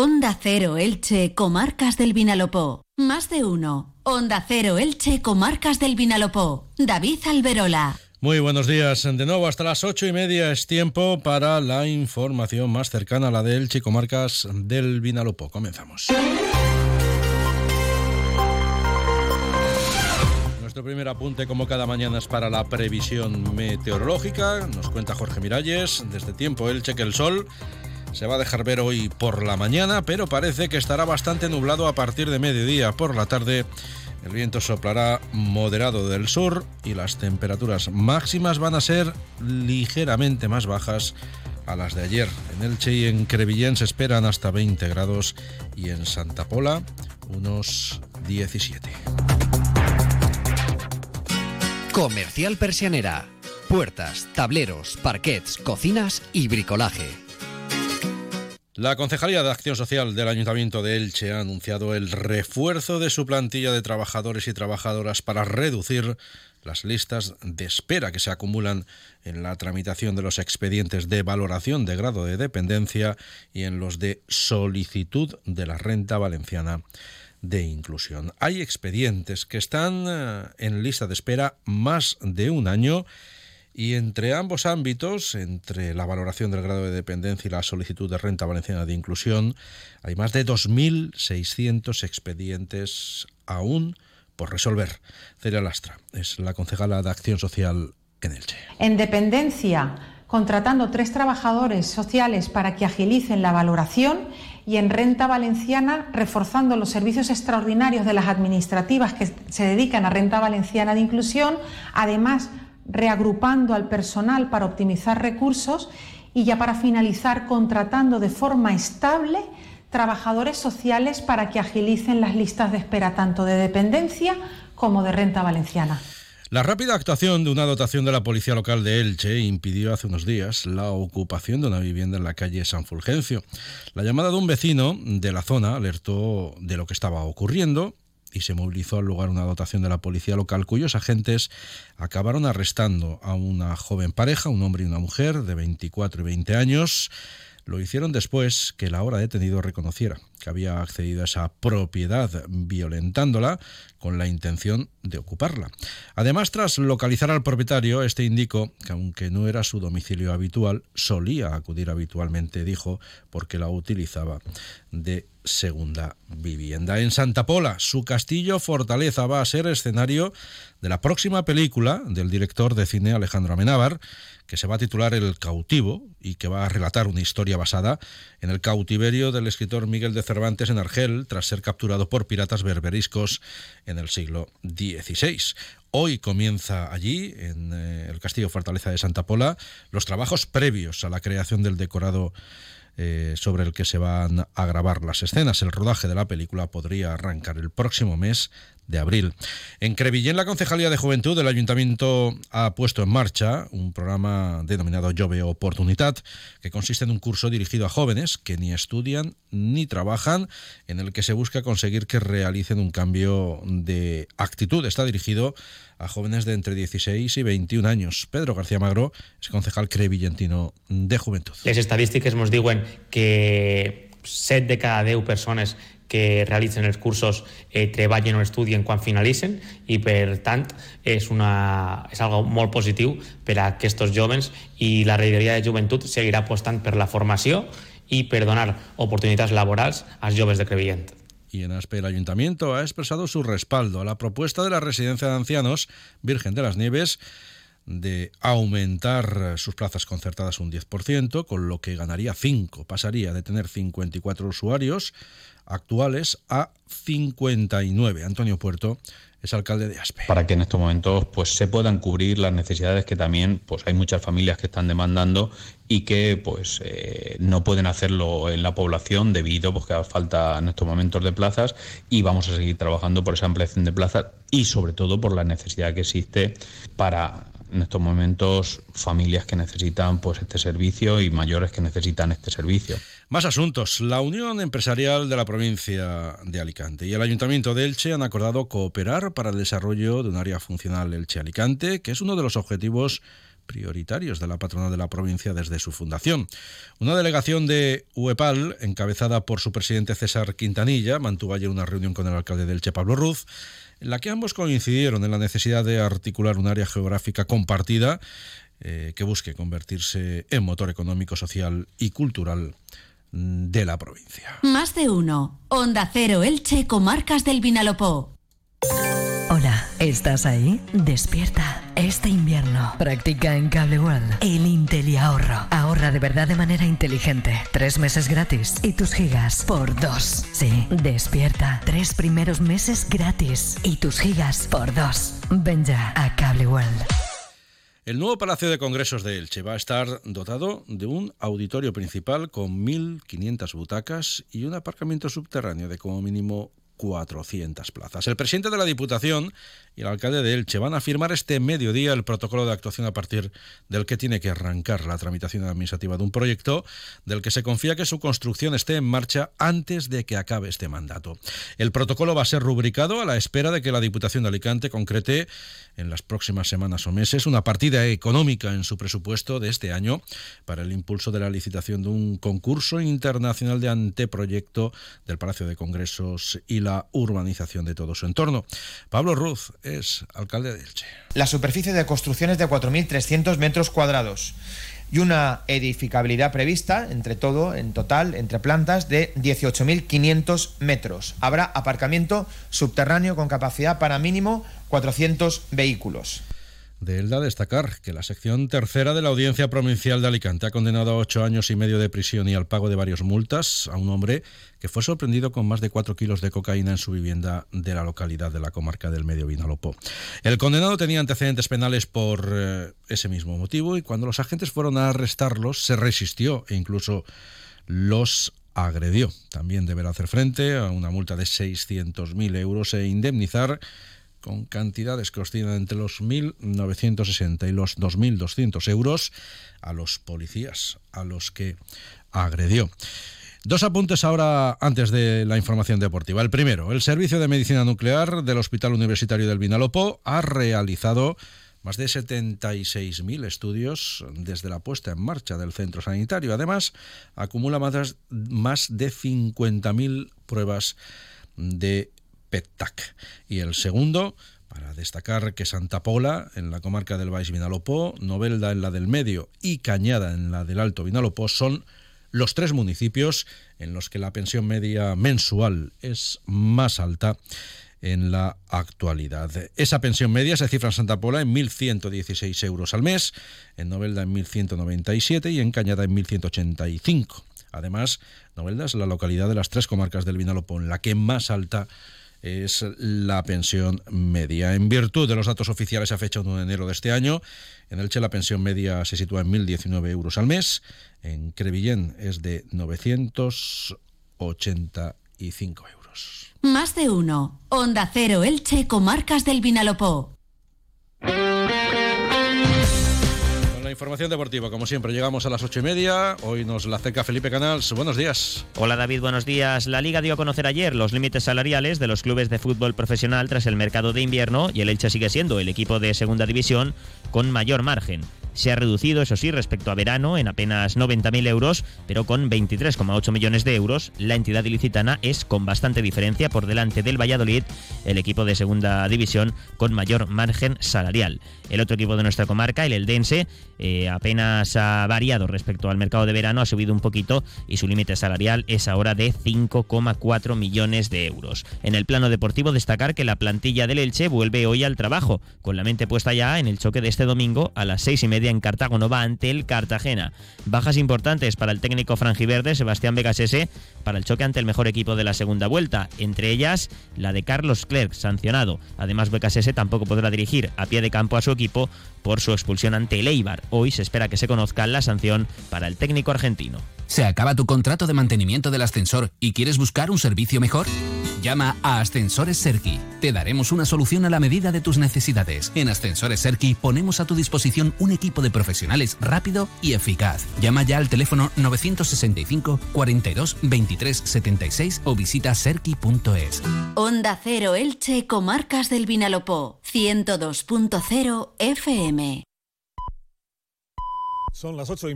Onda Cero Elche, Comarcas del Vinalopó. Más de uno. Onda Cero Elche, Comarcas del Vinalopó. David Alberola. Muy buenos días. De nuevo, hasta las ocho y media es tiempo para la información más cercana a la de Elche, Comarcas del Vinalopó. Comenzamos. Nuestro primer apunte, como cada mañana, es para la previsión meteorológica. Nos cuenta Jorge Miralles, desde tiempo Elche, que el sol se va a dejar ver hoy por la mañana, pero parece que estará bastante nublado a partir de mediodía. Por la tarde, el viento soplará moderado del sur y las temperaturas máximas van a ser ligeramente más bajas a las de ayer. En Elche y en Crevillén se esperan hasta 20 grados y en Santa Pola unos 17. Comercial Persianera. Puertas, tableros, parquets, cocinas y bricolaje. La Concejalía de Acción Social del Ayuntamiento de Elche ha anunciado el refuerzo de su plantilla de trabajadores y trabajadoras para reducir las listas de espera que se acumulan en la tramitación de los expedientes de valoración de grado de dependencia y en los de solicitud de la renta valenciana de inclusión. Hay expedientes que están eh, en lista de espera más de un año y entre ambos ámbitos, entre la valoración del grado de dependencia y la solicitud de renta valenciana de inclusión, hay más de 2.600 expedientes aún por resolver. Celia Lastra es la concejala de Acción Social en Elche. En dependencia, contratando tres trabajadores sociales para que agilicen la valoración y en renta valenciana reforzando los servicios extraordinarios de las administrativas que se dedican a renta valenciana de inclusión, además reagrupando al personal para optimizar recursos y ya para finalizar contratando de forma estable trabajadores sociales para que agilicen las listas de espera tanto de dependencia como de renta valenciana. La rápida actuación de una dotación de la Policía Local de Elche impidió hace unos días la ocupación de una vivienda en la calle San Fulgencio. La llamada de un vecino de la zona alertó de lo que estaba ocurriendo y se movilizó al lugar una dotación de la policía local cuyos agentes acabaron arrestando a una joven pareja, un hombre y una mujer de 24 y 20 años. Lo hicieron después que la hora detenido reconociera que había accedido a esa propiedad violentándola con la intención de ocuparla. Además, tras localizar al propietario, este indicó que aunque no era su domicilio habitual, solía acudir habitualmente, dijo, porque la utilizaba de segunda vivienda. En Santa Pola, su castillo Fortaleza va a ser escenario de la próxima película del director de cine Alejandro Amenábar, que se va a titular El cautivo y que va a relatar una historia basada en el cautiverio del escritor Miguel de Cervantes en Argel tras ser capturado por piratas berberiscos en el siglo XVI. Hoy comienza allí, en eh, el Castillo Fortaleza de Santa Pola, los trabajos previos a la creación del decorado eh, sobre el que se van a grabar las escenas. El rodaje de la película podría arrancar el próximo mes de abril. En Crevillén, la Concejalía de Juventud del Ayuntamiento ha puesto en marcha un programa denominado Jove Oportunidad, que consiste en un curso dirigido a jóvenes que ni estudian ni trabajan, en el que se busca conseguir que realicen un cambio de actitud. Está dirigido a jóvenes de entre 16 y 21 años. Pedro García Magro es concejal crevillentino de Juventud. Les estadístiques nos diuen que 7 de cada 10 persones que realicen els cursos eh, treballen o estudien quan finalitzen i per tant és, una, és algo molt positiu per a aquests jovens i la regidoria de joventut seguirà apostant per la formació y per donar oportunidades laborals als joves de Crevillent. Y en Aspe el ayuntamiento ha expresado su respaldo a la propuesta de la residencia de ancianos Virgen de las Nieves de aumentar sus plazas concertadas un 10%, con lo que ganaría 5, pasaría de tener 54 usuarios actuales a 59. Antonio Puerto es alcalde de Aspe. Para que en estos momentos pues se puedan cubrir las necesidades que también pues hay muchas familias que están demandando y que pues eh, no pueden hacerlo en la población debido pues, que a falta en estos momentos de plazas y vamos a seguir trabajando por esa ampliación de plazas y sobre todo por la necesidad que existe para en estos momentos familias que necesitan pues este servicio y mayores que necesitan este servicio. Más asuntos. La Unión Empresarial de la provincia de Alicante y el Ayuntamiento de Elche han acordado cooperar para el desarrollo de un área funcional Elche-Alicante, que es uno de los objetivos prioritarios de la patronal de la provincia desde su fundación. Una delegación de UEPAL, encabezada por su presidente César Quintanilla, mantuvo ayer una reunión con el alcalde del Che, Pablo Ruz, en la que ambos coincidieron en la necesidad de articular un área geográfica compartida eh, que busque convertirse en motor económico, social y cultural de la provincia. Más de uno. Onda Cero Elche, Comarcas del Vinalopó. ¿Estás ahí? Despierta. Este invierno practica en Cable World el Intel y ahorro. Ahorra de verdad de manera inteligente. Tres meses gratis y tus gigas por dos. Sí, despierta. Tres primeros meses gratis y tus gigas por dos. Ven ya a Cable World. El nuevo Palacio de Congresos de Elche va a estar dotado de un auditorio principal con 1.500 butacas y un aparcamiento subterráneo de como mínimo 400 plazas. El presidente de la Diputación y el alcalde de Elche van a firmar este mediodía el protocolo de actuación a partir del que tiene que arrancar la tramitación administrativa de un proyecto del que se confía que su construcción esté en marcha antes de que acabe este mandato. El protocolo va a ser rubricado a la espera de que la Diputación de Alicante concrete en las próximas semanas o meses una partida económica en su presupuesto de este año para el impulso de la licitación de un concurso internacional de anteproyecto del Palacio de Congresos y la urbanización de todo su entorno. Pablo Ruz es alcalde de Elche. La superficie de construcción es de 4.300 metros cuadrados y una edificabilidad prevista, entre todo, en total, entre plantas, de 18.500 metros. Habrá aparcamiento subterráneo con capacidad para mínimo 400 vehículos. De Elda destacar que la sección tercera de la Audiencia Provincial de Alicante ha condenado a ocho años y medio de prisión y al pago de varias multas a un hombre que fue sorprendido con más de cuatro kilos de cocaína en su vivienda de la localidad de la comarca del Medio Vinalopó. El condenado tenía antecedentes penales por eh, ese mismo motivo y cuando los agentes fueron a arrestarlos se resistió e incluso los agredió. También deberá hacer frente a una multa de 600.000 euros e indemnizar con cantidades que oscilan entre los 1.960 y los 2.200 euros a los policías a los que agredió. Dos apuntes ahora antes de la información deportiva. El primero, el Servicio de Medicina Nuclear del Hospital Universitario del Vinalopó ha realizado más de 76.000 estudios desde la puesta en marcha del centro sanitario. Además, acumula más, de 50.000 pruebas de PETAC. Y el segundo, para destacar que Santa Pola, en la comarca del Baix Vinalopó, Novelda en la del Medio y Cañada en la del Alto Vinalopó son los tres municipios en los que la pensión media mensual es más alta en la actualidad. Esa pensión media se cifra en Santa Pola en 1.116 euros al mes, en Novelda en 1.197 y en Cañada en 1.185. Además, Novelda es la localidad de las tres comarcas del Vinalopó en la que más alta es la pensión media. En virtud de los datos oficiales a fecha de 1 de enero de este año, en Elche la pensión media se sitúa en 1.019 euros al mes, en Crevillén es de 985 euros. Más de uno. Onda Cero Elche, Comarcas del Vinalopó. Información deportiva, como siempre, llegamos a las ocho y media. Hoy nos la acerca Felipe Canals. Buenos días. Hola David, buenos días. La Liga dio a conocer ayer los límites salariales de los clubes de fútbol profesional tras el mercado de invierno y el Elche sigue siendo el equipo de segunda división con mayor margen. Se ha reducido, eso sí, respecto a verano en apenas 90.000 euros, pero con 23,8 millones de euros. La entidad ilicitana es con bastante diferencia por delante del Valladolid, el equipo de segunda división con mayor margen salarial. El otro equipo de nuestra comarca, el Eldense, eh, apenas ha variado respecto al mercado de verano, ha subido un poquito y su límite salarial es ahora de 5,4 millones de euros. En el plano deportivo, destacar que la plantilla del Elche vuelve hoy al trabajo, con la mente puesta ya en el choque de este domingo a las seis y media en Cartago Nova ante el Cartagena. Bajas importantes para el técnico franjiverde Sebastián Vegasese para el choque ante el mejor equipo de la segunda vuelta, entre ellas la de Carlos Clerc, sancionado. Además, Vegasese tampoco podrá dirigir a pie de campo a su equipo por su expulsión ante el Eibar. Hoy se espera que se conozca la sanción para el técnico argentino. ¿Se acaba tu contrato de mantenimiento del ascensor y quieres buscar un servicio mejor? Llama a Ascensores Serki. Te daremos una solución a la medida de tus necesidades. En Ascensores Serki ponemos a tu disposición un equipo de profesionales rápido y eficaz. Llama ya al teléfono 965 42 23 76 o visita serki.es. Onda Cero Elche, Comarcas del Vinalopó, 102.0 FM. Son las ocho y